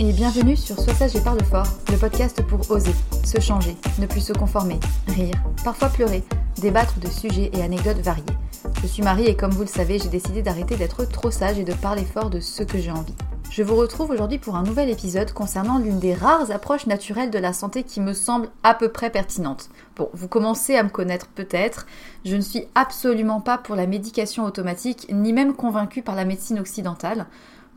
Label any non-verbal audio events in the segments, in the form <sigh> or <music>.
Et bienvenue sur Sois sage et parle fort, le podcast pour oser, se changer, ne plus se conformer, rire, parfois pleurer, débattre de sujets et anecdotes variés. Je suis Marie et comme vous le savez, j'ai décidé d'arrêter d'être trop sage et de parler fort de ce que j'ai envie. Je vous retrouve aujourd'hui pour un nouvel épisode concernant l'une des rares approches naturelles de la santé qui me semble à peu près pertinente. Bon, vous commencez à me connaître peut-être, je ne suis absolument pas pour la médication automatique, ni même convaincue par la médecine occidentale.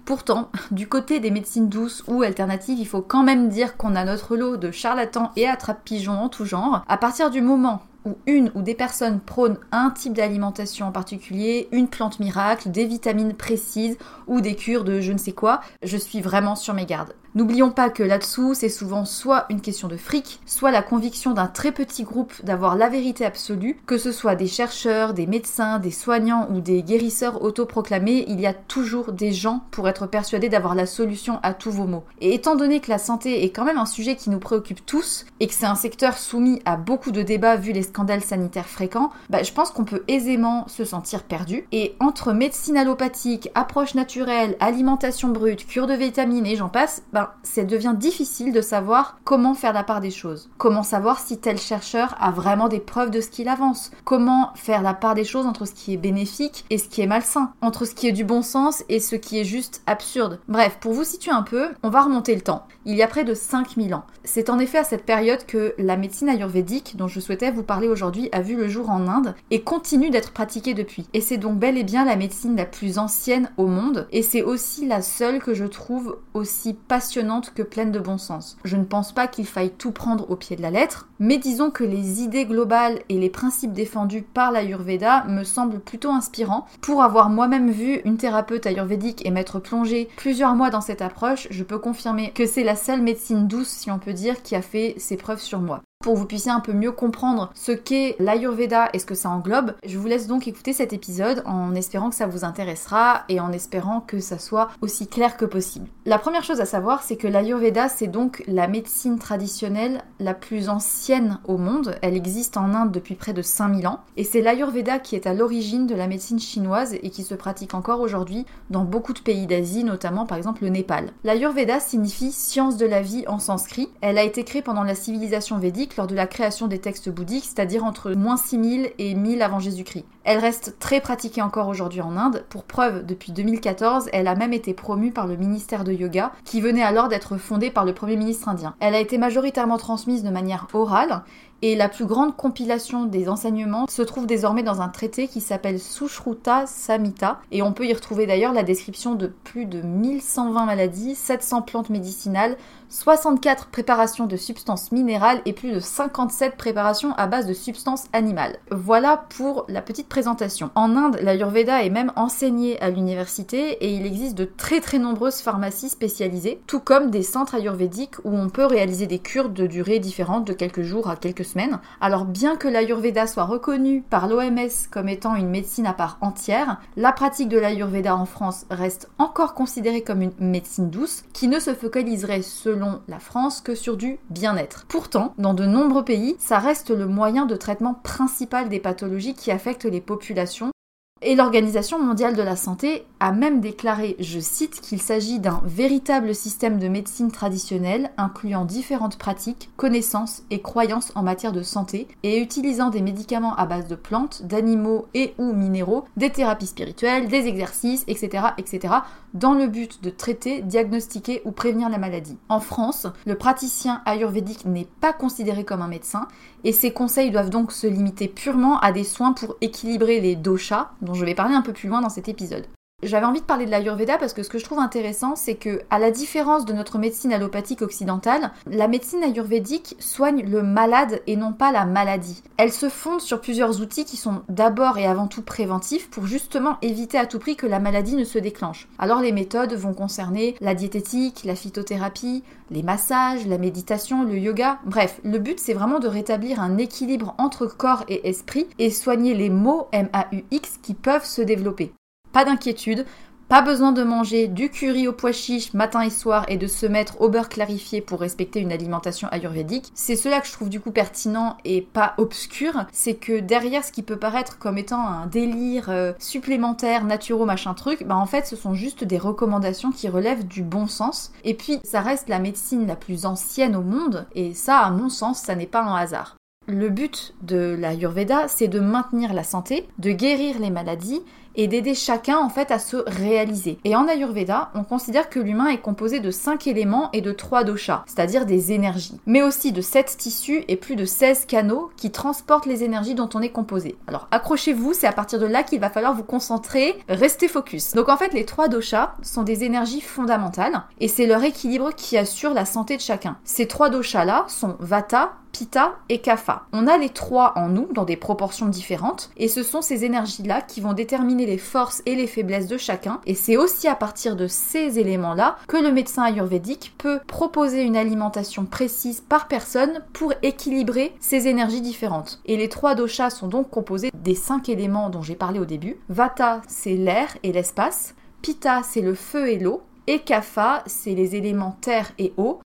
Pourtant, du côté des médecines douces ou alternatives, il faut quand même dire qu'on a notre lot de charlatans et attrape-pigeons en tout genre. À partir du moment où une ou des personnes prônent un type d'alimentation en particulier, une plante miracle, des vitamines précises ou des cures de je ne sais quoi, je suis vraiment sur mes gardes. N'oublions pas que là-dessous, c'est souvent soit une question de fric, soit la conviction d'un très petit groupe d'avoir la vérité absolue, que ce soit des chercheurs, des médecins, des soignants ou des guérisseurs autoproclamés, il y a toujours des gens pour être persuadés d'avoir la solution à tous vos maux. Et étant donné que la santé est quand même un sujet qui nous préoccupe tous, et que c'est un secteur soumis à beaucoup de débats vu les scandales sanitaires fréquents, bah, je pense qu'on peut aisément se sentir perdu. Et entre médecine allopathique, approche naturelle, alimentation brute, cure de vitamines et j'en passe, bah, ça devient difficile de savoir comment faire la part des choses. Comment savoir si tel chercheur a vraiment des preuves de ce qu'il avance. Comment faire la part des choses entre ce qui est bénéfique et ce qui est malsain. Entre ce qui est du bon sens et ce qui est juste absurde. Bref, pour vous situer un peu, on va remonter le temps. Il y a près de 5000 ans. C'est en effet à cette période que la médecine ayurvédique, dont je souhaitais vous parler aujourd'hui, a vu le jour en Inde et continue d'être pratiquée depuis. Et c'est donc bel et bien la médecine la plus ancienne au monde et c'est aussi la seule que je trouve aussi passionnante que pleine de bon sens. Je ne pense pas qu'il faille tout prendre au pied de la lettre, mais disons que les idées globales et les principes défendus par l'Ayurveda me semblent plutôt inspirants. Pour avoir moi-même vu une thérapeute ayurvédique et m'être plongée plusieurs mois dans cette approche, je peux confirmer que c'est la seule médecine douce, si on peut dire, qui a fait ses preuves sur moi. Pour que vous puissiez un peu mieux comprendre ce qu'est l'Ayurveda et ce que ça englobe. Je vous laisse donc écouter cet épisode en espérant que ça vous intéressera et en espérant que ça soit aussi clair que possible. La première chose à savoir, c'est que l'Ayurveda, c'est donc la médecine traditionnelle la plus ancienne au monde. Elle existe en Inde depuis près de 5000 ans et c'est l'Ayurveda qui est à l'origine de la médecine chinoise et qui se pratique encore aujourd'hui dans beaucoup de pays d'Asie, notamment par exemple le Népal. L'Ayurveda signifie science de la vie en sanskrit. Elle a été créée pendant la civilisation védique lors de la création des textes bouddhiques, c'est-à-dire entre moins 6000 et 1000 avant Jésus-Christ. Elle reste très pratiquée encore aujourd'hui en Inde. Pour preuve, depuis 2014, elle a même été promue par le ministère de Yoga, qui venait alors d'être fondé par le Premier ministre indien. Elle a été majoritairement transmise de manière orale et la plus grande compilation des enseignements se trouve désormais dans un traité qui s'appelle Sushruta Samhita. Et on peut y retrouver d'ailleurs la description de plus de 1120 maladies, 700 plantes médicinales, 64 préparations de substances minérales et plus de 57 préparations à base de substances animales. Voilà pour la petite présentation. En Inde, l'Ayurveda est même enseigné à l'université et il existe de très très nombreuses pharmacies spécialisées, tout comme des centres ayurvédiques où on peut réaliser des cures de durée différente de quelques jours à quelques semaines. Alors bien que l'Ayurveda soit reconnu par l'OMS comme étant une médecine à part entière, la pratique de l'Ayurveda en France reste encore considérée comme une médecine douce qui ne se focaliserait selon la France que sur du bien-être. Pourtant, dans de nombreux pays, ça reste le moyen de traitement principal des pathologies qui affectent les populations et l'Organisation mondiale de la santé a même déclaré, je cite, qu'il s'agit d'un véritable système de médecine traditionnelle incluant différentes pratiques, connaissances et croyances en matière de santé et utilisant des médicaments à base de plantes, d'animaux et ou minéraux, des thérapies spirituelles, des exercices, etc., etc., dans le but de traiter, diagnostiquer ou prévenir la maladie. En France, le praticien ayurvédique n'est pas considéré comme un médecin et ses conseils doivent donc se limiter purement à des soins pour équilibrer les doshas, dont je vais parler un peu plus loin dans cet épisode. J'avais envie de parler de l'Ayurveda parce que ce que je trouve intéressant, c'est que, à la différence de notre médecine allopathique occidentale, la médecine ayurvédique soigne le malade et non pas la maladie. Elle se fonde sur plusieurs outils qui sont d'abord et avant tout préventifs pour justement éviter à tout prix que la maladie ne se déclenche. Alors les méthodes vont concerner la diététique, la phytothérapie, les massages, la méditation, le yoga. Bref, le but c'est vraiment de rétablir un équilibre entre corps et esprit et soigner les maux MAUX qui peuvent se développer. Pas d'inquiétude, pas besoin de manger du curry au pois chiche matin et soir et de se mettre au beurre clarifié pour respecter une alimentation ayurvédique. C'est cela que je trouve du coup pertinent et pas obscur, c'est que derrière ce qui peut paraître comme étant un délire euh, supplémentaire, naturel, machin truc, bah en fait ce sont juste des recommandations qui relèvent du bon sens. Et puis ça reste la médecine la plus ancienne au monde et ça à mon sens ça n'est pas un hasard. Le but de l'Ayurveda, c'est de maintenir la santé, de guérir les maladies et d'aider chacun en fait à se réaliser. Et en Ayurveda, on considère que l'humain est composé de 5 éléments et de 3 doshas, c'est-à-dire des énergies, mais aussi de 7 tissus et plus de 16 canaux qui transportent les énergies dont on est composé. Alors accrochez-vous, c'est à partir de là qu'il va falloir vous concentrer, rester focus. Donc en fait, les 3 doshas sont des énergies fondamentales et c'est leur équilibre qui assure la santé de chacun. Ces 3 doshas là sont Vata, Pitta et Kapha. On a les trois en nous dans des proportions différentes et ce sont ces énergies-là qui vont déterminer les forces et les faiblesses de chacun et c'est aussi à partir de ces éléments-là que le médecin ayurvédique peut proposer une alimentation précise par personne pour équilibrer ces énergies différentes. Et les trois doshas sont donc composés des cinq éléments dont j'ai parlé au début. Vata, c'est l'air et l'espace. Pitta, c'est le feu et l'eau. Et Kapha, c'est les éléments terre et eau.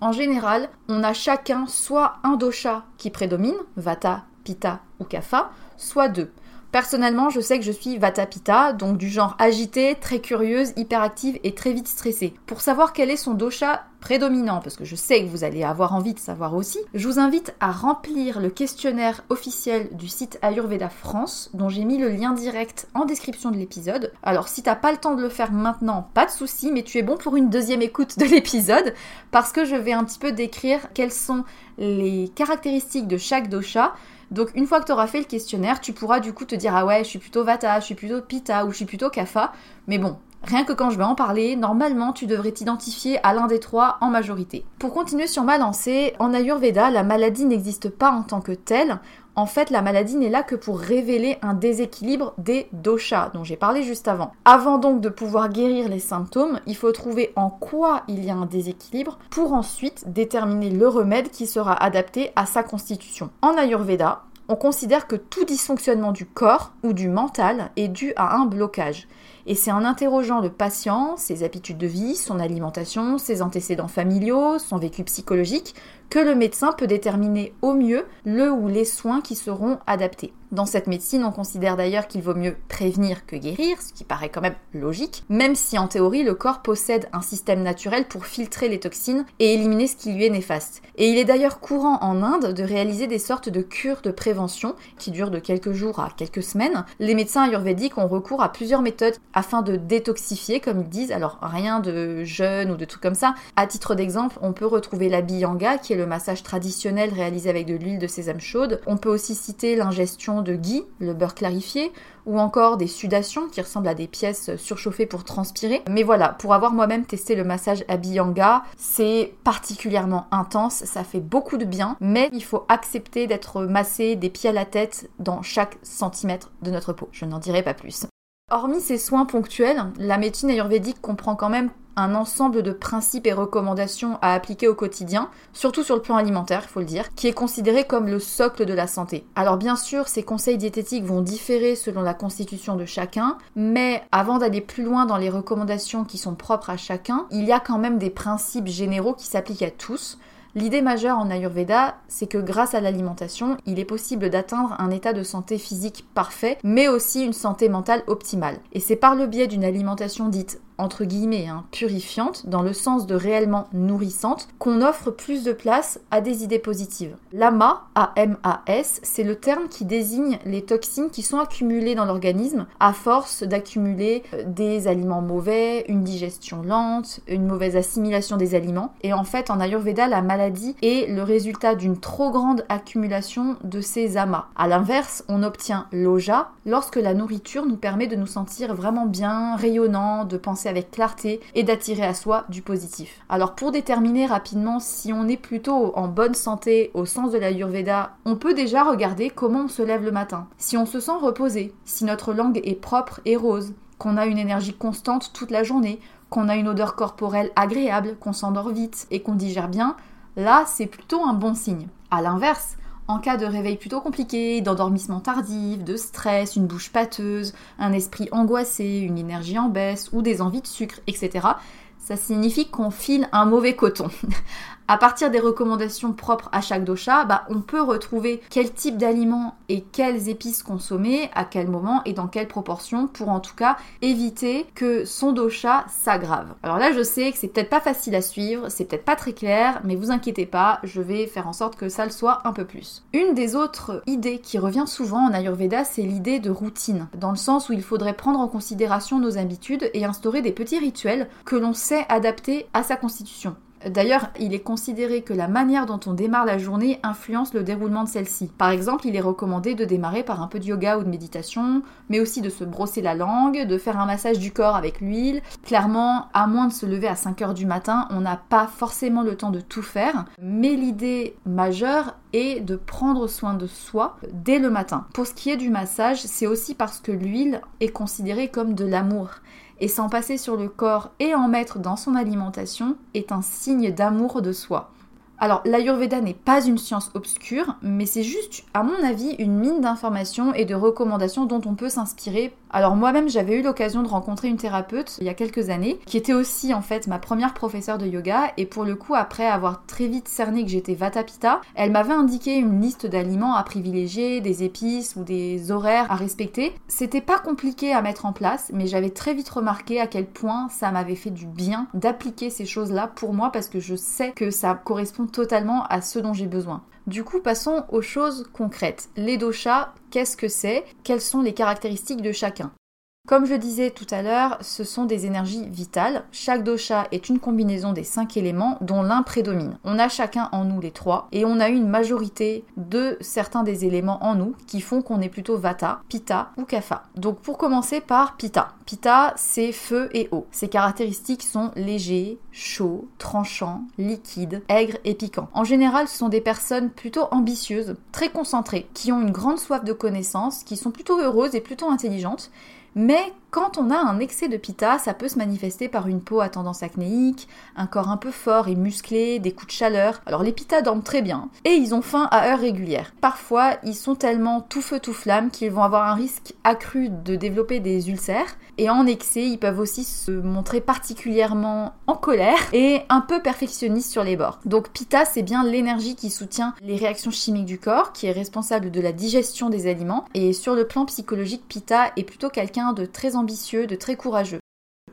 En général, on a chacun soit un dosha qui prédomine, Vata, Pitta ou Kapha, soit deux. Personnellement, je sais que je suis Vata Pitta, donc du genre agitée, très curieuse, hyperactive et très vite stressée. Pour savoir quel est son dosha prédominant, parce que je sais que vous allez avoir envie de savoir aussi, je vous invite à remplir le questionnaire officiel du site Ayurveda France, dont j'ai mis le lien direct en description de l'épisode. Alors si t'as pas le temps de le faire maintenant, pas de souci, mais tu es bon pour une deuxième écoute de l'épisode, parce que je vais un petit peu décrire quelles sont les caractéristiques de chaque dosha, donc une fois que tu auras fait le questionnaire, tu pourras du coup te dire ah ouais, je suis plutôt Vata, je suis plutôt Pitta ou je suis plutôt Kapha. Mais bon, Rien que quand je vais en parler, normalement tu devrais t'identifier à l'un des trois en majorité. Pour continuer sur ma lancée, en Ayurveda, la maladie n'existe pas en tant que telle. En fait, la maladie n'est là que pour révéler un déséquilibre des doshas dont j'ai parlé juste avant. Avant donc de pouvoir guérir les symptômes, il faut trouver en quoi il y a un déséquilibre pour ensuite déterminer le remède qui sera adapté à sa constitution. En Ayurveda, on considère que tout dysfonctionnement du corps ou du mental est dû à un blocage. Et c'est en interrogeant le patient, ses habitudes de vie, son alimentation, ses antécédents familiaux, son vécu psychologique, que le médecin peut déterminer au mieux le ou les soins qui seront adaptés. Dans cette médecine, on considère d'ailleurs qu'il vaut mieux prévenir que guérir, ce qui paraît quand même logique, même si en théorie le corps possède un système naturel pour filtrer les toxines et éliminer ce qui lui est néfaste. Et il est d'ailleurs courant en Inde de réaliser des sortes de cures de prévention qui durent de quelques jours à quelques semaines. Les médecins ayurvédiques ont recours à plusieurs méthodes afin de détoxifier, comme ils disent, alors rien de jeûne ou de tout comme ça. À titre d'exemple, on peut retrouver la biyanga qui est le massage traditionnel réalisé avec de l'huile de sésame chaude. On peut aussi citer l'ingestion de ghee, le beurre clarifié, ou encore des sudations qui ressemblent à des pièces surchauffées pour transpirer. Mais voilà, pour avoir moi-même testé le massage Abhyanga, c'est particulièrement intense, ça fait beaucoup de bien, mais il faut accepter d'être massé des pieds à la tête dans chaque centimètre de notre peau. Je n'en dirai pas plus. Hormis ces soins ponctuels, la médecine ayurvédique comprend quand même un ensemble de principes et recommandations à appliquer au quotidien, surtout sur le plan alimentaire, il faut le dire, qui est considéré comme le socle de la santé. Alors bien sûr, ces conseils diététiques vont différer selon la constitution de chacun, mais avant d'aller plus loin dans les recommandations qui sont propres à chacun, il y a quand même des principes généraux qui s'appliquent à tous. L'idée majeure en Ayurveda, c'est que grâce à l'alimentation, il est possible d'atteindre un état de santé physique parfait, mais aussi une santé mentale optimale. Et c'est par le biais d'une alimentation dite entre guillemets, hein, purifiante, dans le sens de réellement nourrissante, qu'on offre plus de place à des idées positives. L'AMA, A-M-A-S, c'est le terme qui désigne les toxines qui sont accumulées dans l'organisme à force d'accumuler euh, des aliments mauvais, une digestion lente, une mauvaise assimilation des aliments. Et en fait, en Ayurveda, la maladie est le résultat d'une trop grande accumulation de ces amas. À l'inverse, on obtient l'oja lorsque la nourriture nous permet de nous sentir vraiment bien, rayonnant, de penser avec clarté et d'attirer à soi du positif. Alors pour déterminer rapidement si on est plutôt en bonne santé au sens de la Yurveda, on peut déjà regarder comment on se lève le matin. Si on se sent reposé, si notre langue est propre et rose, qu'on a une énergie constante toute la journée, qu'on a une odeur corporelle agréable, qu'on s'endort vite et qu'on digère bien, là c'est plutôt un bon signe. À l'inverse, en cas de réveil plutôt compliqué, d'endormissement tardif, de stress, une bouche pâteuse, un esprit angoissé, une énergie en baisse ou des envies de sucre, etc., ça signifie qu'on file un mauvais coton. <laughs> À partir des recommandations propres à chaque dosha, bah, on peut retrouver quel type d'aliments et quelles épices consommer, à quel moment et dans quelle proportion pour en tout cas éviter que son dosha s'aggrave. Alors là, je sais que c'est peut-être pas facile à suivre, c'est peut-être pas très clair, mais vous inquiétez pas, je vais faire en sorte que ça le soit un peu plus. Une des autres idées qui revient souvent en Ayurveda, c'est l'idée de routine, dans le sens où il faudrait prendre en considération nos habitudes et instaurer des petits rituels que l'on sait adapter à sa constitution. D'ailleurs, il est considéré que la manière dont on démarre la journée influence le déroulement de celle-ci. Par exemple, il est recommandé de démarrer par un peu de yoga ou de méditation, mais aussi de se brosser la langue, de faire un massage du corps avec l'huile. Clairement, à moins de se lever à 5 heures du matin, on n'a pas forcément le temps de tout faire, mais l'idée majeure est de prendre soin de soi dès le matin. Pour ce qui est du massage, c'est aussi parce que l'huile est considérée comme de l'amour et s'en passer sur le corps et en mettre dans son alimentation est un signe d'amour de soi. Alors, l'Ayurveda n'est pas une science obscure, mais c'est juste, à mon avis, une mine d'informations et de recommandations dont on peut s'inspirer alors moi-même j'avais eu l'occasion de rencontrer une thérapeute il y a quelques années qui était aussi en fait ma première professeure de yoga et pour le coup après avoir très vite cerné que j'étais Vata Pitta, elle m'avait indiqué une liste d'aliments à privilégier, des épices ou des horaires à respecter. C'était pas compliqué à mettre en place mais j'avais très vite remarqué à quel point ça m'avait fait du bien d'appliquer ces choses-là pour moi parce que je sais que ça correspond totalement à ce dont j'ai besoin. Du coup, passons aux choses concrètes. Les doshas, qu'est-ce que c'est? Quelles sont les caractéristiques de chacun? Comme je disais tout à l'heure, ce sont des énergies vitales. Chaque dosha est une combinaison des cinq éléments dont l'un prédomine. On a chacun en nous les trois et on a une majorité de certains des éléments en nous qui font qu'on est plutôt vata, pitta ou kapha. Donc pour commencer par pitta. Pitta, c'est feu et eau. Ses caractéristiques sont légers, chauds, tranchants, liquides, aigres et piquants. En général, ce sont des personnes plutôt ambitieuses, très concentrées, qui ont une grande soif de connaissances, qui sont plutôt heureuses et plutôt intelligentes mais quand on a un excès de pita, ça peut se manifester par une peau à tendance acnéique, un corps un peu fort et musclé, des coups de chaleur. Alors les pitas dorment très bien et ils ont faim à heures régulières. Parfois, ils sont tellement tout feu tout flamme qu'ils vont avoir un risque accru de développer des ulcères et en excès, ils peuvent aussi se montrer particulièrement en colère et un peu perfectionnistes sur les bords. Donc pita, c'est bien l'énergie qui soutient les réactions chimiques du corps, qui est responsable de la digestion des aliments et sur le plan psychologique, pita est plutôt quelqu'un de très ambitieux, de très courageux.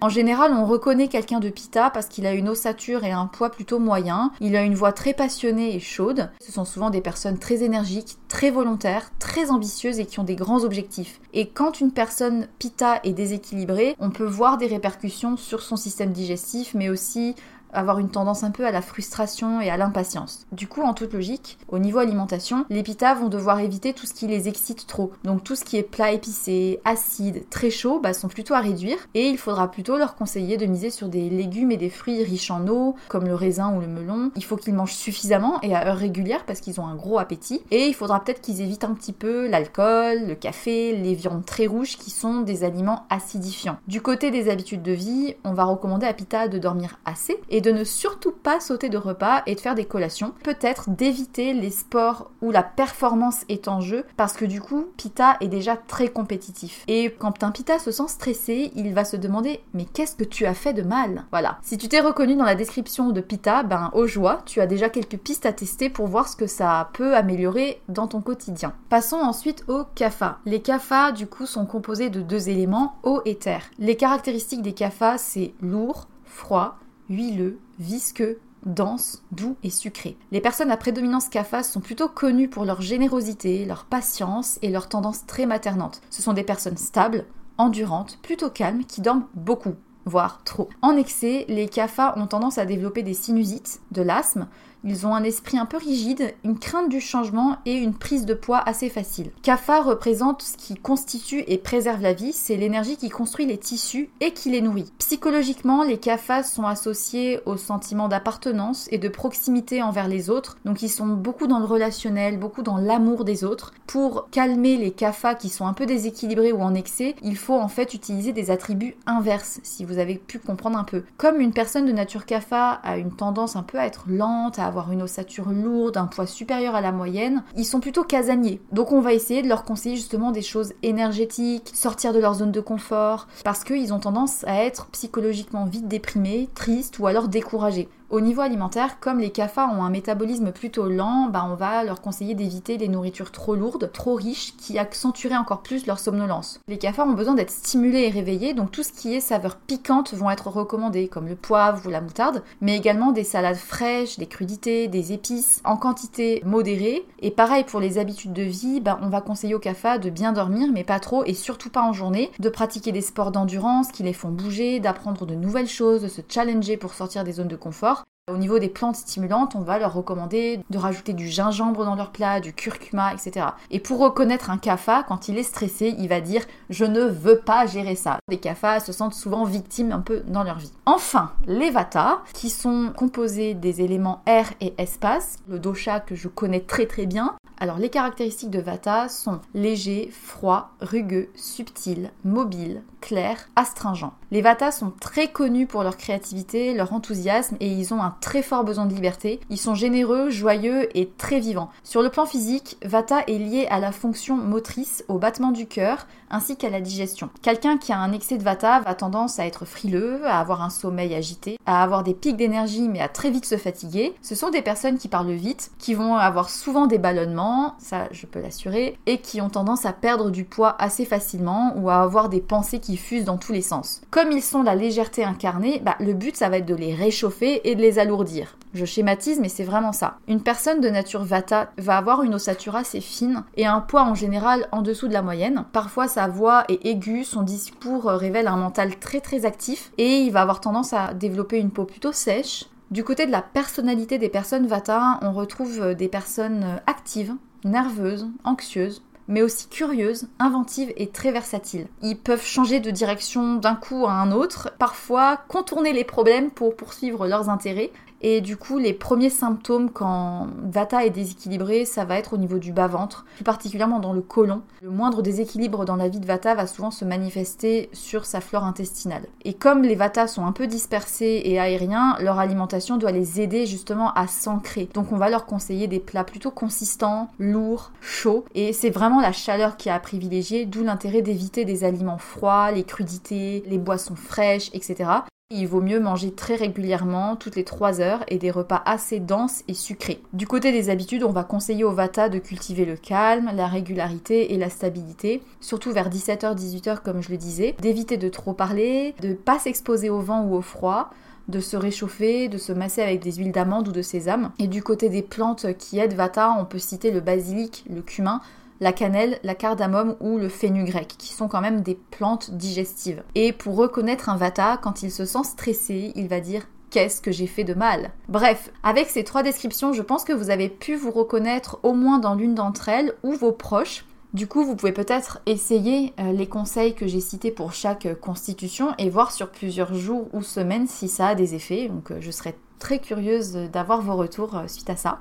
En général, on reconnaît quelqu'un de Pita parce qu'il a une ossature et un poids plutôt moyen. Il a une voix très passionnée et chaude. Ce sont souvent des personnes très énergiques, très volontaires, très ambitieuses et qui ont des grands objectifs. Et quand une personne Pita est déséquilibrée, on peut voir des répercussions sur son système digestif, mais aussi avoir une tendance un peu à la frustration et à l'impatience. Du coup, en toute logique, au niveau alimentation, les pitas vont devoir éviter tout ce qui les excite trop. Donc tout ce qui est plat épicé, acide, très chaud, bah, sont plutôt à réduire. Et il faudra plutôt leur conseiller de miser sur des légumes et des fruits riches en eau, comme le raisin ou le melon. Il faut qu'ils mangent suffisamment et à heure régulière parce qu'ils ont un gros appétit. Et il faudra peut-être qu'ils évitent un petit peu l'alcool, le café, les viandes très rouges qui sont des aliments acidifiants. Du côté des habitudes de vie, on va recommander à Pita de dormir assez et de ne surtout pas sauter de repas et de faire des collations. Peut-être d'éviter les sports où la performance est en jeu parce que du coup, Pita est déjà très compétitif. Et quand un Pita se sent stressé, il va se demander mais qu'est-ce que tu as fait de mal? Voilà. Si tu t'es reconnu dans la description de Pita, ben au joie, tu as déjà quelques pistes à tester pour voir ce que ça peut améliorer dans ton quotidien. Passons ensuite au kapha. Les kafas du coup sont composés de deux éléments, eau et terre. Les caractéristiques des kafas c'est lourd, froid, huileux, visqueux, dense, doux et sucré. Les personnes à prédominance CAFA sont plutôt connues pour leur générosité, leur patience et leur tendance très maternante. Ce sont des personnes stables, endurantes, plutôt calmes, qui dorment beaucoup, voire trop. En excès, les CAFA ont tendance à développer des sinusites, de l'asthme, ils ont un esprit un peu rigide, une crainte du changement et une prise de poids assez facile. Kapha représente ce qui constitue et préserve la vie, c'est l'énergie qui construit les tissus et qui les nourrit. Psychologiquement, les kaphas sont associés au sentiment d'appartenance et de proximité envers les autres, donc ils sont beaucoup dans le relationnel, beaucoup dans l'amour des autres. Pour calmer les kaphas qui sont un peu déséquilibrés ou en excès, il faut en fait utiliser des attributs inverses, si vous avez pu comprendre un peu. Comme une personne de nature kapha a une tendance un peu à être lente, à avoir une ossature lourde, un poids supérieur à la moyenne, ils sont plutôt casaniers. Donc on va essayer de leur conseiller justement des choses énergétiques, sortir de leur zone de confort, parce qu'ils ont tendance à être psychologiquement vite déprimés, tristes ou alors découragés. Au niveau alimentaire, comme les CAFA ont un métabolisme plutôt lent, bah on va leur conseiller d'éviter les nourritures trop lourdes, trop riches, qui accentueraient encore plus leur somnolence. Les CAFA ont besoin d'être stimulés et réveillés, donc tout ce qui est saveurs piquantes vont être recommandés, comme le poivre ou la moutarde, mais également des salades fraîches, des crudités, des épices en quantité modérée. Et pareil pour les habitudes de vie, bah on va conseiller aux CAFA de bien dormir, mais pas trop, et surtout pas en journée, de pratiquer des sports d'endurance qui les font bouger, d'apprendre de nouvelles choses, de se challenger pour sortir des zones de confort. Au niveau des plantes stimulantes, on va leur recommander de rajouter du gingembre dans leur plat, du curcuma, etc. Et pour reconnaître un CAFA, quand il est stressé, il va dire je ne veux pas gérer ça. Les CAFA se sentent souvent victimes un peu dans leur vie. Enfin, les Vata, qui sont composés des éléments air et espace, le dosha que je connais très très bien. Alors les caractéristiques de Vata sont léger, froid, rugueux, subtil, mobile, clair, astringent. Les Vata sont très connus pour leur créativité, leur enthousiasme et ils ont un très fort besoin de liberté. Ils sont généreux, joyeux et très vivants. Sur le plan physique, Vata est lié à la fonction motrice, au battement du cœur, ainsi qu'à la digestion. Quelqu'un qui a un excès de Vata va tendance à être frileux, à avoir un sommeil agité, à avoir des pics d'énergie mais à très vite se fatiguer. Ce sont des personnes qui parlent vite, qui vont avoir souvent des ballonnements, ça je peux l'assurer, et qui ont tendance à perdre du poids assez facilement ou à avoir des pensées qui qui fusent dans tous les sens. Comme ils sont la légèreté incarnée, bah, le but ça va être de les réchauffer et de les alourdir. Je schématise, mais c'est vraiment ça. Une personne de nature Vata va avoir une ossature assez fine et un poids en général en dessous de la moyenne. Parfois, sa voix est aiguë, son discours révèle un mental très très actif et il va avoir tendance à développer une peau plutôt sèche. Du côté de la personnalité des personnes Vata, on retrouve des personnes actives, nerveuses, anxieuses, mais aussi curieuses, inventives et très versatiles. Ils peuvent changer de direction d'un coup à un autre, parfois contourner les problèmes pour poursuivre leurs intérêts, et du coup, les premiers symptômes quand Vata est déséquilibré, ça va être au niveau du bas-ventre, plus particulièrement dans le côlon. Le moindre déséquilibre dans la vie de Vata va souvent se manifester sur sa flore intestinale. Et comme les Vatas sont un peu dispersés et aériens, leur alimentation doit les aider justement à s'ancrer. Donc on va leur conseiller des plats plutôt consistants, lourds, chauds, et c'est vraiment la chaleur qui a à privilégier, d'où l'intérêt d'éviter des aliments froids, les crudités, les boissons fraîches, etc. Il vaut mieux manger très régulièrement, toutes les 3 heures, et des repas assez denses et sucrés. Du côté des habitudes, on va conseiller au Vata de cultiver le calme, la régularité et la stabilité, surtout vers 17h-18h comme je le disais, d'éviter de trop parler, de pas s'exposer au vent ou au froid, de se réchauffer, de se masser avec des huiles d'amande ou de sésame. Et du côté des plantes qui aident Vata, on peut citer le basilic, le cumin, la cannelle, la cardamome ou le fenugrec, qui sont quand même des plantes digestives. Et pour reconnaître un vata, quand il se sent stressé, il va dire qu'est-ce que j'ai fait de mal? Bref, avec ces trois descriptions, je pense que vous avez pu vous reconnaître au moins dans l'une d'entre elles ou vos proches. Du coup, vous pouvez peut-être essayer euh, les conseils que j'ai cités pour chaque constitution et voir sur plusieurs jours ou semaines si ça a des effets. Donc euh, je serais très curieuse d'avoir vos retours euh, suite à ça.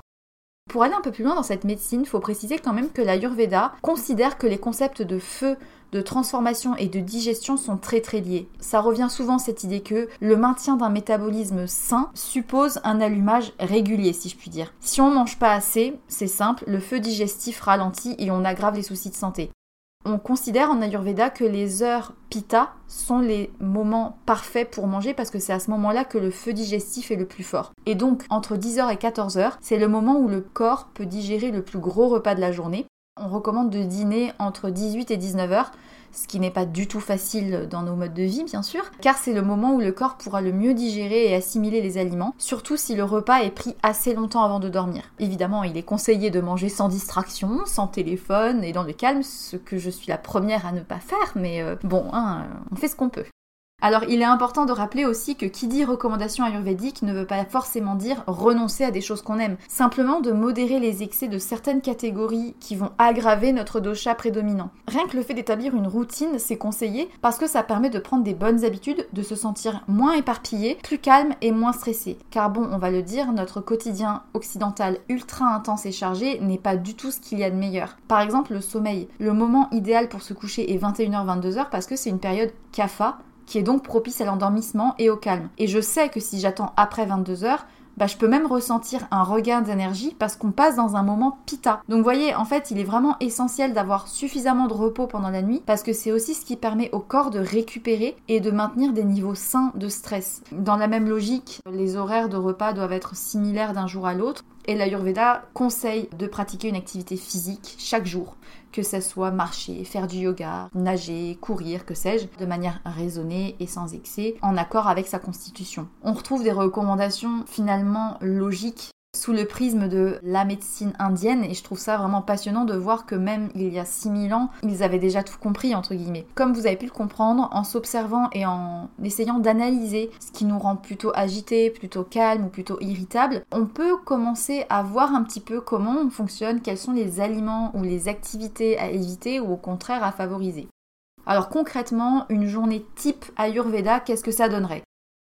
Pour aller un peu plus loin dans cette médecine, il faut préciser quand même que l'Ayurveda considère que les concepts de feu, de transformation et de digestion sont très très liés. Ça revient souvent cette idée que le maintien d'un métabolisme sain suppose un allumage régulier, si je puis dire. Si on mange pas assez, c'est simple, le feu digestif ralentit et on aggrave les soucis de santé. On considère en Ayurveda que les heures Pitta sont les moments parfaits pour manger parce que c'est à ce moment-là que le feu digestif est le plus fort. Et donc, entre 10h et 14h, c'est le moment où le corps peut digérer le plus gros repas de la journée. On recommande de dîner entre 18 et 19h ce qui n'est pas du tout facile dans nos modes de vie bien sûr, car c'est le moment où le corps pourra le mieux digérer et assimiler les aliments, surtout si le repas est pris assez longtemps avant de dormir. Évidemment, il est conseillé de manger sans distraction, sans téléphone et dans le calme, ce que je suis la première à ne pas faire, mais euh, bon, hein, on fait ce qu'on peut. Alors il est important de rappeler aussi que qui dit recommandation ayurvédique ne veut pas forcément dire renoncer à des choses qu'on aime, simplement de modérer les excès de certaines catégories qui vont aggraver notre dosha prédominant. Rien que le fait d'établir une routine, c'est conseillé parce que ça permet de prendre des bonnes habitudes, de se sentir moins éparpillé, plus calme et moins stressé. Car bon, on va le dire, notre quotidien occidental ultra intense et chargé n'est pas du tout ce qu'il y a de meilleur. Par exemple, le sommeil. Le moment idéal pour se coucher est 21h-22h parce que c'est une période CAFA, qui est donc propice à l'endormissement et au calme. Et je sais que si j'attends après 22 heures, bah, je peux même ressentir un regain d'énergie parce qu'on passe dans un moment pita. Donc vous voyez, en fait, il est vraiment essentiel d'avoir suffisamment de repos pendant la nuit parce que c'est aussi ce qui permet au corps de récupérer et de maintenir des niveaux sains de stress. Dans la même logique, les horaires de repas doivent être similaires d'un jour à l'autre et l'Ayurveda conseille de pratiquer une activité physique chaque jour que ce soit marcher, faire du yoga, nager, courir, que sais-je, de manière raisonnée et sans excès, en accord avec sa constitution. On retrouve des recommandations finalement logiques sous le prisme de la médecine indienne et je trouve ça vraiment passionnant de voir que même il y a 6000 ans, ils avaient déjà tout compris entre guillemets. Comme vous avez pu le comprendre, en s'observant et en essayant d'analyser ce qui nous rend plutôt agité, plutôt calme ou plutôt irritable, on peut commencer à voir un petit peu comment on fonctionne, quels sont les aliments ou les activités à éviter ou au contraire à favoriser. Alors concrètement, une journée type Ayurveda, qu'est-ce que ça donnerait?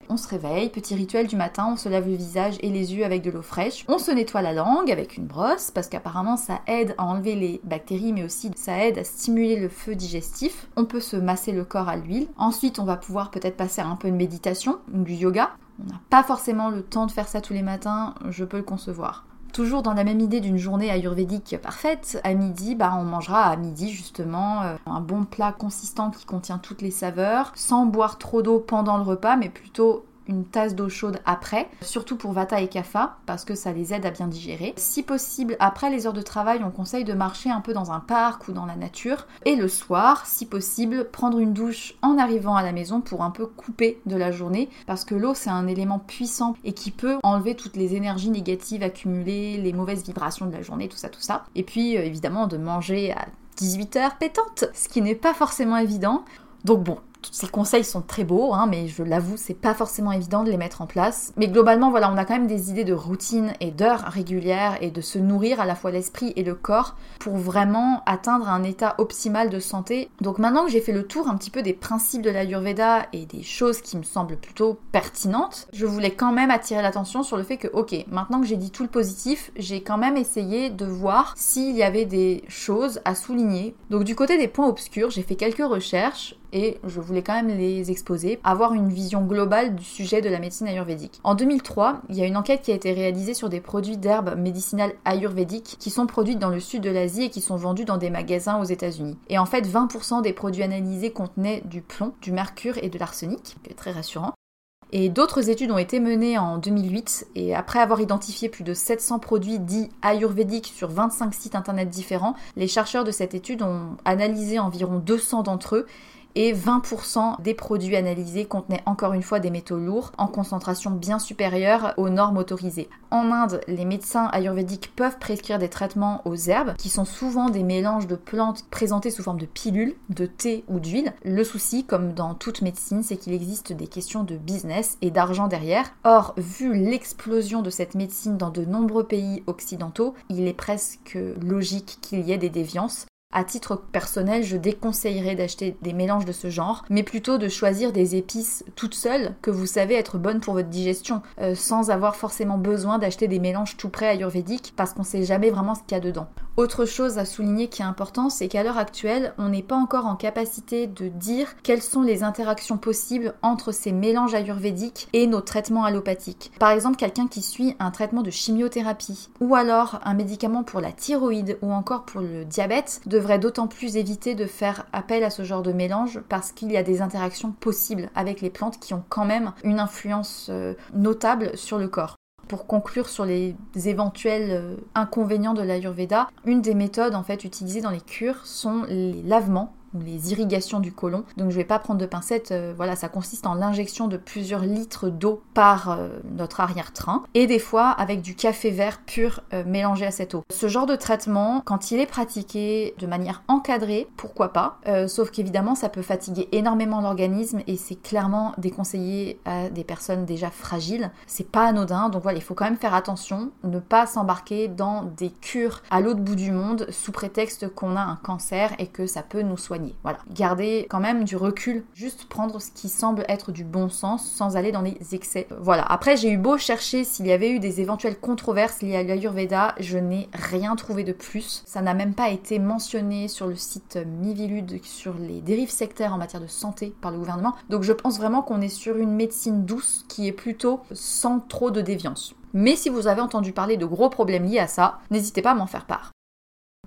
On se réveille, petit rituel du matin, on se lave le visage et les yeux avec de l'eau fraîche. On se nettoie la langue avec une brosse parce qu'apparemment ça aide à enlever les bactéries mais aussi ça aide à stimuler le feu digestif. On peut se masser le corps à l'huile. Ensuite, on va pouvoir peut-être passer un peu de méditation du yoga. On n'a pas forcément le temps de faire ça tous les matins, je peux le concevoir. Toujours dans la même idée d'une journée ayurvédique parfaite, à midi, bah, on mangera à midi justement euh, un bon plat consistant qui contient toutes les saveurs, sans boire trop d'eau pendant le repas, mais plutôt une tasse d'eau chaude après, surtout pour Vata et Kapha, parce que ça les aide à bien digérer. Si possible, après les heures de travail, on conseille de marcher un peu dans un parc ou dans la nature. Et le soir, si possible, prendre une douche en arrivant à la maison pour un peu couper de la journée, parce que l'eau c'est un élément puissant et qui peut enlever toutes les énergies négatives accumulées, les mauvaises vibrations de la journée, tout ça, tout ça. Et puis euh, évidemment de manger à 18h pétante, ce qui n'est pas forcément évident. Donc bon, ces conseils sont très beaux, hein, mais je l'avoue, c'est pas forcément évident de les mettre en place. Mais globalement, voilà, on a quand même des idées de routine et d'heures régulières et de se nourrir à la fois l'esprit et le corps pour vraiment atteindre un état optimal de santé. Donc maintenant que j'ai fait le tour un petit peu des principes de l'Ayurveda et des choses qui me semblent plutôt pertinentes, je voulais quand même attirer l'attention sur le fait que, ok, maintenant que j'ai dit tout le positif, j'ai quand même essayé de voir s'il y avait des choses à souligner. Donc du côté des points obscurs, j'ai fait quelques recherches et je voulais quand même les exposer, avoir une vision globale du sujet de la médecine ayurvédique. En 2003, il y a une enquête qui a été réalisée sur des produits d'herbes médicinales ayurvédiques qui sont produites dans le sud de l'Asie et qui sont vendus dans des magasins aux États-Unis. Et en fait, 20% des produits analysés contenaient du plomb, du mercure et de l'arsenic, très rassurant. Et d'autres études ont été menées en 2008 et après avoir identifié plus de 700 produits dits ayurvédiques sur 25 sites internet différents, les chercheurs de cette étude ont analysé environ 200 d'entre eux et 20% des produits analysés contenaient encore une fois des métaux lourds en concentration bien supérieure aux normes autorisées. En Inde, les médecins ayurvédiques peuvent prescrire des traitements aux herbes qui sont souvent des mélanges de plantes présentées sous forme de pilules, de thé ou d'huile. Le souci, comme dans toute médecine, c'est qu'il existe des questions de business et d'argent derrière. Or, vu l'explosion de cette médecine dans de nombreux pays occidentaux, il est presque logique qu'il y ait des déviances à titre personnel, je déconseillerais d'acheter des mélanges de ce genre, mais plutôt de choisir des épices toutes seules que vous savez être bonnes pour votre digestion, euh, sans avoir forcément besoin d'acheter des mélanges tout prêts ayurvédiques parce qu'on sait jamais vraiment ce qu'il y a dedans. Autre chose à souligner qui est important, c'est qu'à l'heure actuelle, on n'est pas encore en capacité de dire quelles sont les interactions possibles entre ces mélanges ayurvédiques et nos traitements allopathiques. Par exemple, quelqu'un qui suit un traitement de chimiothérapie, ou alors un médicament pour la thyroïde, ou encore pour le diabète, devrait d'autant plus éviter de faire appel à ce genre de mélange parce qu'il y a des interactions possibles avec les plantes qui ont quand même une influence euh, notable sur le corps pour conclure sur les éventuels euh, inconvénients de l'Ayurveda, une des méthodes en fait utilisées dans les cures sont les lavements les irrigations du côlon. Donc je vais pas prendre de pincettes, euh, voilà, ça consiste en l'injection de plusieurs litres d'eau par euh, notre arrière-train et des fois avec du café vert pur euh, mélangé à cette eau. Ce genre de traitement, quand il est pratiqué de manière encadrée, pourquoi pas, sauf qu'évidemment ça peut fatiguer énormément l'organisme et c'est clairement déconseillé à des personnes déjà fragiles. C'est pas anodin, donc voilà, il faut quand même faire attention, ne pas s'embarquer dans des cures à l'autre bout du monde sous prétexte qu'on a un cancer et que ça peut nous soigner. Voilà. Garder quand même du recul, juste prendre ce qui semble être du bon sens sans aller dans les excès. Voilà. Après, j'ai eu beau chercher s'il y avait eu des éventuelles controverses liées à l'Ayurveda, je n'ai rien trouvé de plus. Ça n'a même pas été mentionné sur le site Mivilude sur les dérives sectaires en matière de santé par le gouvernement. Donc je pense vraiment qu'on est sur une médecine douce qui est plutôt sans trop de déviance. Mais si vous avez entendu parler de gros problèmes liés à ça, n'hésitez pas à m'en faire part.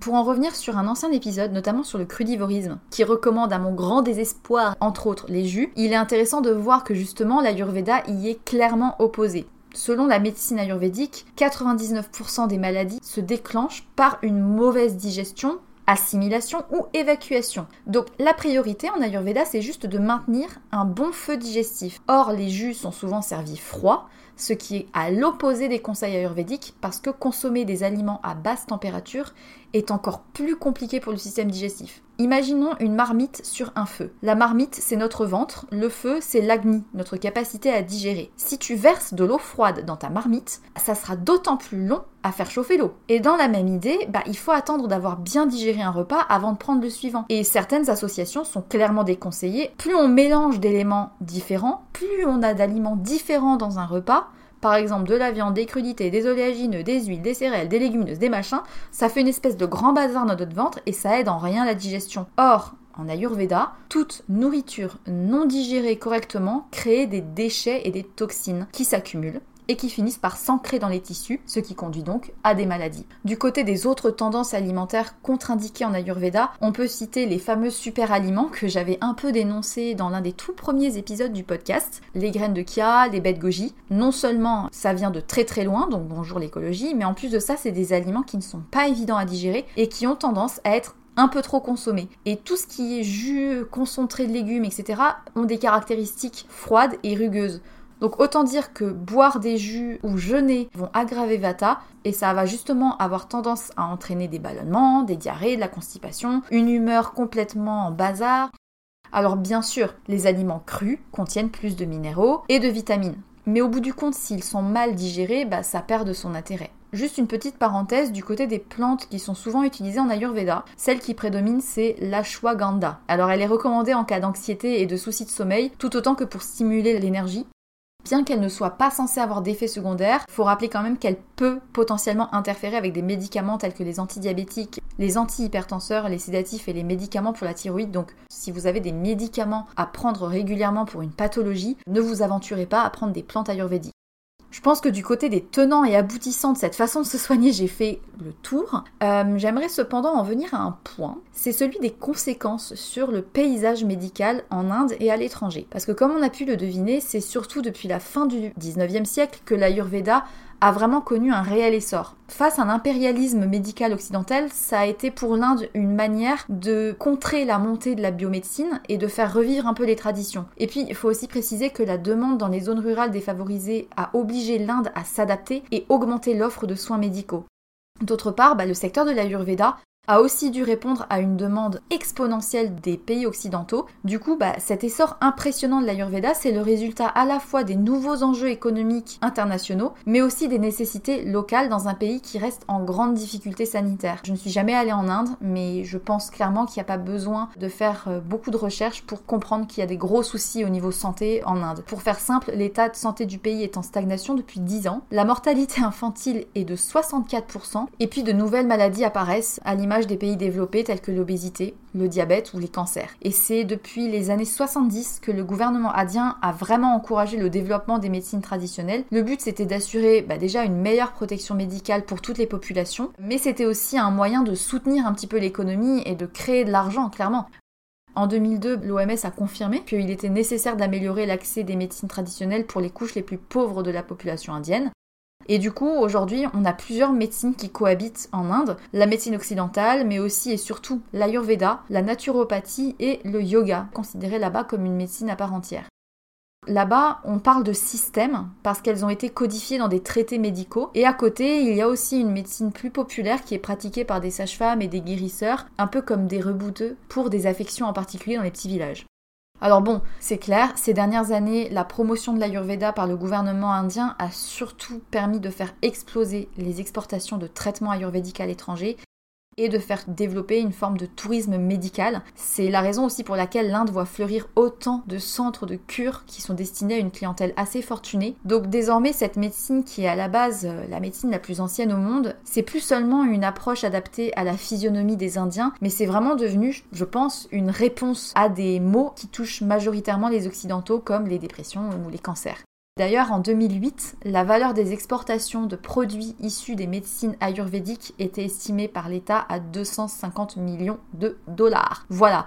Pour en revenir sur un ancien épisode, notamment sur le crudivorisme, qui recommande à mon grand désespoir, entre autres, les jus, il est intéressant de voir que justement l'Ayurveda y est clairement opposé. Selon la médecine ayurvédique, 99% des maladies se déclenchent par une mauvaise digestion assimilation ou évacuation. Donc la priorité en Ayurveda, c'est juste de maintenir un bon feu digestif. Or, les jus sont souvent servis froids, ce qui est à l'opposé des conseils ayurvédiques parce que consommer des aliments à basse température est encore plus compliqué pour le système digestif. Imaginons une marmite sur un feu. La marmite, c'est notre ventre, le feu, c'est l'agni, notre capacité à digérer. Si tu verses de l'eau froide dans ta marmite, ça sera d'autant plus long à faire chauffer l'eau. Et dans la même idée, bah, il faut attendre d'avoir bien digéré un repas avant de prendre le suivant. Et certaines associations sont clairement déconseillées. Plus on mélange d'éléments différents, plus on a d'aliments différents dans un repas, par exemple de la viande, des crudités, des oléagineux, des huiles, des céréales, des légumineuses, des machins, ça fait une espèce de grand bazar dans notre ventre et ça aide en rien la digestion. Or, en Ayurveda, toute nourriture non digérée correctement crée des déchets et des toxines qui s'accumulent et qui finissent par s'ancrer dans les tissus, ce qui conduit donc à des maladies. Du côté des autres tendances alimentaires contre-indiquées en Ayurveda, on peut citer les fameux super aliments que j'avais un peu dénoncés dans l'un des tout premiers épisodes du podcast, les graines de kia, les de goji. Non seulement ça vient de très très loin, donc bonjour l'écologie, mais en plus de ça, c'est des aliments qui ne sont pas évidents à digérer et qui ont tendance à être un peu trop consommés. Et tout ce qui est jus, concentré de légumes, etc., ont des caractéristiques froides et rugueuses. Donc autant dire que boire des jus ou jeûner vont aggraver Vata et ça va justement avoir tendance à entraîner des ballonnements, des diarrhées, de la constipation, une humeur complètement en bazar. Alors bien sûr, les aliments crus contiennent plus de minéraux et de vitamines. Mais au bout du compte, s'ils sont mal digérés, bah, ça perd de son intérêt. Juste une petite parenthèse du côté des plantes qui sont souvent utilisées en Ayurveda. Celle qui prédomine, c'est l'ashwagandha. Alors elle est recommandée en cas d'anxiété et de soucis de sommeil, tout autant que pour stimuler l'énergie bien qu'elle ne soit pas censée avoir d'effets secondaires, il faut rappeler quand même qu'elle peut potentiellement interférer avec des médicaments tels que les antidiabétiques, les antihypertenseurs, les sédatifs et les médicaments pour la thyroïde. Donc si vous avez des médicaments à prendre régulièrement pour une pathologie, ne vous aventurez pas à prendre des plantes ayurvédiques. Je pense que du côté des tenants et aboutissants de cette façon de se soigner, j'ai fait le tour. Euh, j'aimerais cependant en venir à un point, c'est celui des conséquences sur le paysage médical en Inde et à l'étranger. Parce que comme on a pu le deviner, c'est surtout depuis la fin du 19e siècle que l'Ayurveda a vraiment connu un réel essor. Face à un impérialisme médical occidental, ça a été pour l'Inde une manière de contrer la montée de la biomédecine et de faire revivre un peu les traditions. Et puis, il faut aussi préciser que la demande dans les zones rurales défavorisées a obligé l'Inde à s'adapter et augmenter l'offre de soins médicaux. D'autre part, bah, le secteur de l'Ayurveda a aussi dû répondre à une demande exponentielle des pays occidentaux. Du coup, bah, cet essor impressionnant de l'Ayurveda, c'est le résultat à la fois des nouveaux enjeux économiques internationaux, mais aussi des nécessités locales dans un pays qui reste en grande difficulté sanitaire. Je ne suis jamais allée en Inde, mais je pense clairement qu'il n'y a pas besoin de faire euh, beaucoup de recherches pour comprendre qu'il y a des gros soucis au niveau santé en Inde. Pour faire simple, l'état de santé du pays est en stagnation depuis 10 ans, la mortalité infantile est de 64%, et puis de nouvelles maladies apparaissent à l'image des pays développés tels que l'obésité, le diabète ou les cancers. Et c'est depuis les années 70 que le gouvernement indien a vraiment encouragé le développement des médecines traditionnelles. Le but c'était d'assurer bah, déjà une meilleure protection médicale pour toutes les populations, mais c'était aussi un moyen de soutenir un petit peu l'économie et de créer de l'argent, clairement. En 2002, l'OMS a confirmé qu'il était nécessaire d'améliorer l'accès des médecines traditionnelles pour les couches les plus pauvres de la population indienne. Et du coup, aujourd'hui, on a plusieurs médecines qui cohabitent en Inde. La médecine occidentale, mais aussi et surtout l'ayurveda, la naturopathie et le yoga, considérés là-bas comme une médecine à part entière. Là-bas, on parle de systèmes parce qu'elles ont été codifiées dans des traités médicaux. Et à côté, il y a aussi une médecine plus populaire qui est pratiquée par des sages-femmes et des guérisseurs, un peu comme des rebouteux pour des affections en particulier dans les petits villages. Alors bon, c'est clair, ces dernières années, la promotion de l'Ayurveda par le gouvernement indien a surtout permis de faire exploser les exportations de traitements ayurvédiques à l'étranger et de faire développer une forme de tourisme médical. C'est la raison aussi pour laquelle l'Inde voit fleurir autant de centres de cure qui sont destinés à une clientèle assez fortunée. Donc désormais, cette médecine qui est à la base euh, la médecine la plus ancienne au monde, c'est plus seulement une approche adaptée à la physionomie des Indiens, mais c'est vraiment devenu, je pense, une réponse à des maux qui touchent majoritairement les Occidentaux comme les dépressions ou les cancers. D'ailleurs, en 2008, la valeur des exportations de produits issus des médecines ayurvédiques était estimée par l'État à 250 millions de dollars. Voilà,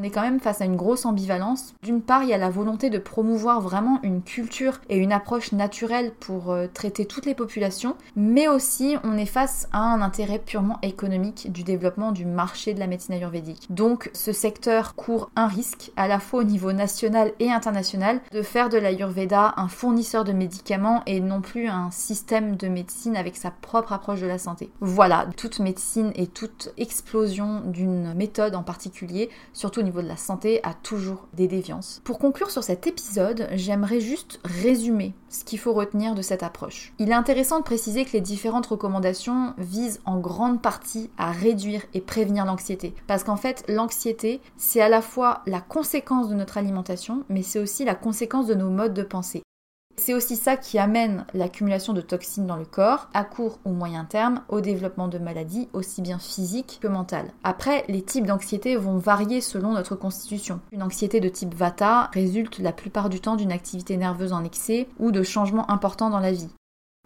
on est quand même face à une grosse ambivalence. D'une part, il y a la volonté de promouvoir vraiment une culture et une approche naturelle pour euh, traiter toutes les populations, mais aussi on est face à un intérêt purement économique du développement du marché de la médecine ayurvédique. Donc ce secteur court un risque, à la fois au niveau national et international, de faire de l'ayurveda un fournisseur de médicaments et non plus un système de médecine avec sa propre approche de la santé. Voilà, toute médecine et toute explosion d'une méthode en particulier, surtout au niveau de la santé a toujours des déviances. Pour conclure sur cet épisode, j'aimerais juste résumer ce qu'il faut retenir de cette approche. Il est intéressant de préciser que les différentes recommandations visent en grande partie à réduire et prévenir l'anxiété. Parce qu'en fait, l'anxiété, c'est à la fois la conséquence de notre alimentation, mais c'est aussi la conséquence de nos modes de pensée. C'est aussi ça qui amène l'accumulation de toxines dans le corps, à court ou moyen terme, au développement de maladies aussi bien physiques que mentales. Après, les types d'anxiété vont varier selon notre constitution. Une anxiété de type Vata résulte la plupart du temps d'une activité nerveuse en excès ou de changements importants dans la vie.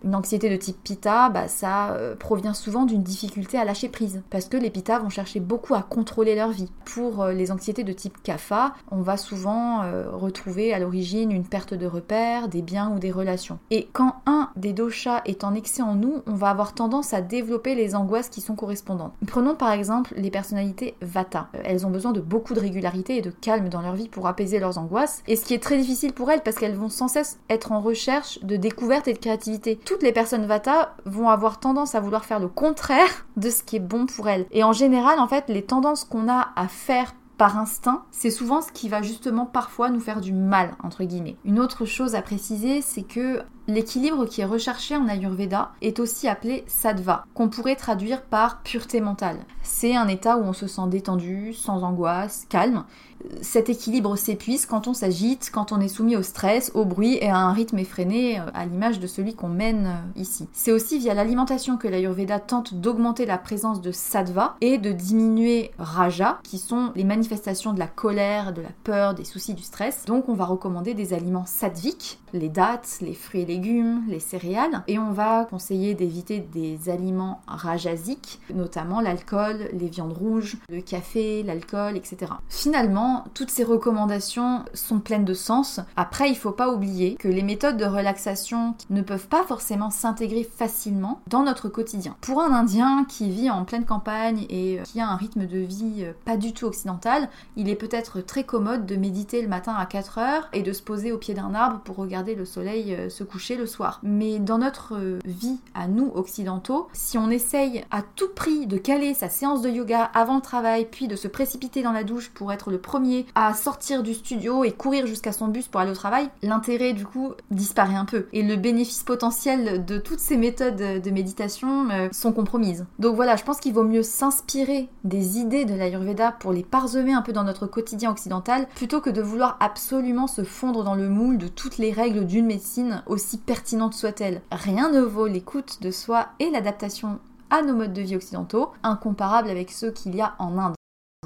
Une anxiété de type Pitta, bah, ça euh, provient souvent d'une difficulté à lâcher prise, parce que les Pitta vont chercher beaucoup à contrôler leur vie. Pour euh, les anxiétés de type Kapha, on va souvent euh, retrouver à l'origine une perte de repères, des biens ou des relations. Et quand un des doshas est en excès en nous, on va avoir tendance à développer les angoisses qui sont correspondantes. Prenons par exemple les personnalités Vata. Elles ont besoin de beaucoup de régularité et de calme dans leur vie pour apaiser leurs angoisses, et ce qui est très difficile pour elles parce qu'elles vont sans cesse être en recherche de découverte et de créativité toutes les personnes Vata vont avoir tendance à vouloir faire le contraire de ce qui est bon pour elles. Et en général, en fait, les tendances qu'on a à faire par instinct, c'est souvent ce qui va justement parfois nous faire du mal, entre guillemets. Une autre chose à préciser, c'est que l'équilibre qui est recherché en Ayurveda est aussi appelé sattva, qu'on pourrait traduire par pureté mentale. C'est un état où on se sent détendu, sans angoisse, calme, cet équilibre s'épuise quand on s'agite, quand on est soumis au stress, au bruit et à un rythme effréné, euh, à l'image de celui qu'on mène euh, ici. C'est aussi via l'alimentation que l'Ayurveda tente d'augmenter la présence de sattva et de diminuer raja, qui sont les manifestations de la colère, de la peur, des soucis, du stress. Donc on va recommander des aliments sattviques, les dattes, les fruits et légumes, les céréales, et on va conseiller d'éviter des aliments rajasiques, notamment l'alcool, les viandes rouges, le café, l'alcool, etc. Finalement, toutes ces recommandations sont pleines de sens. Après, il faut pas oublier que les méthodes de relaxation ne peuvent pas forcément s'intégrer facilement dans notre quotidien. Pour un Indien qui vit en pleine campagne et qui a un rythme de vie pas du tout occidental, il est peut-être très commode de méditer le matin à 4 heures et de se poser au pied d'un arbre pour regarder le soleil euh, se coucher le soir. Mais dans notre euh, vie à nous occidentaux, si on essaye à tout prix de caler sa séance de yoga avant le travail, puis de se précipiter dans la douche pour être le premier à sortir du studio et courir jusqu'à son bus pour aller au travail, l'intérêt du coup disparaît un peu. Et le bénéfice potentiel de toutes ces méthodes de méditation euh, sont compromises. Donc voilà, je pense qu'il vaut mieux s'inspirer des idées de l'Ayurveda pour les parsemer un peu dans notre quotidien occidental, plutôt que de vouloir absolument se fondre dans le moule de toutes les règles d'une médecine, aussi pertinente soit-elle. Rien ne vaut l'écoute de soi et l'adaptation à nos modes de vie occidentaux, incomparables avec ceux qu'il y a en Inde.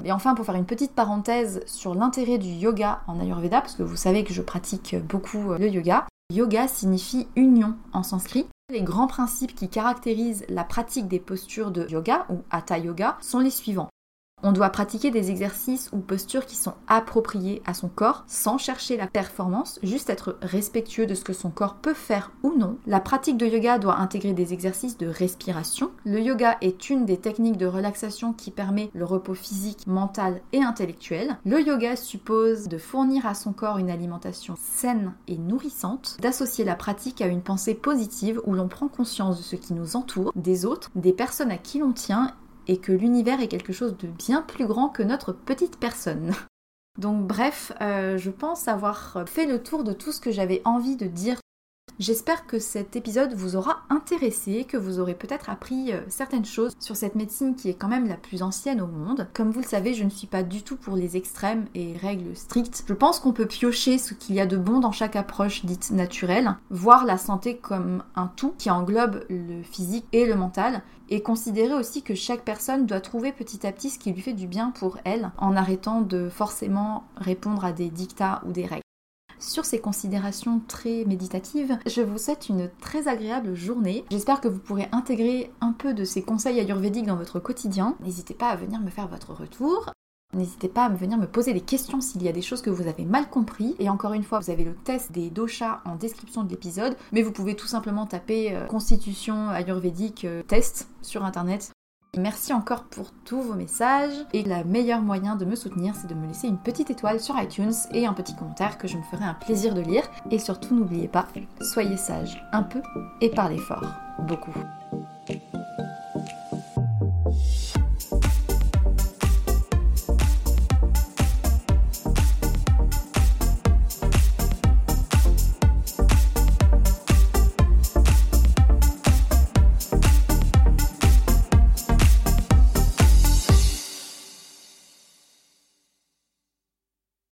Et enfin, pour faire une petite parenthèse sur l'intérêt du yoga en Ayurveda, parce que vous savez que je pratique beaucoup euh, le yoga, yoga signifie union en sanskrit. Les grands principes qui caractérisent la pratique des postures de yoga ou hatha yoga sont les suivants. On doit pratiquer des exercices ou postures qui sont appropriés à son corps sans chercher la performance, juste être respectueux de ce que son corps peut faire ou non. La pratique de yoga doit intégrer des exercices de respiration. Le yoga est une des techniques de relaxation qui permet le repos physique, mental et intellectuel. Le yoga suppose de fournir à son corps une alimentation saine et nourrissante, d'associer la pratique à une pensée positive où l'on prend conscience de ce qui nous entoure, des autres, des personnes à qui l'on tient et que l'univers est quelque chose de bien plus grand que notre petite personne. Donc bref, euh, je pense avoir fait le tour de tout ce que j'avais envie de dire J'espère que cet épisode vous aura intéressé, que vous aurez peut-être appris euh, certaines choses sur cette médecine qui est quand même la plus ancienne au monde. Comme vous le savez, je ne suis pas du tout pour les extrêmes et règles strictes. Je pense qu'on peut piocher ce qu'il y a de bon dans chaque approche dite naturelle, voir la santé comme un tout qui englobe le physique et le mental, et considérer aussi que chaque personne doit trouver petit à petit ce qui lui fait du bien pour elle, en arrêtant de forcément répondre à des dictats ou des règles. Sur ces considérations très méditatives, je vous souhaite une très agréable journée. J'espère que vous pourrez intégrer un peu de ces conseils ayurvédiques dans votre quotidien. N'hésitez pas à venir me faire votre retour. N'hésitez pas à venir me poser des questions s'il y a des choses que vous avez mal compris. Et encore une fois, vous avez le test des doshas en description de l'épisode, mais vous pouvez tout simplement taper euh, Constitution ayurvédique euh, test sur internet. Merci encore pour tous vos messages. Et le meilleur moyen de me soutenir c'est de me laisser une petite étoile sur iTunes et un petit commentaire que je me ferai un plaisir de lire. Et surtout n'oubliez pas, soyez sages un peu et parlez fort, beaucoup.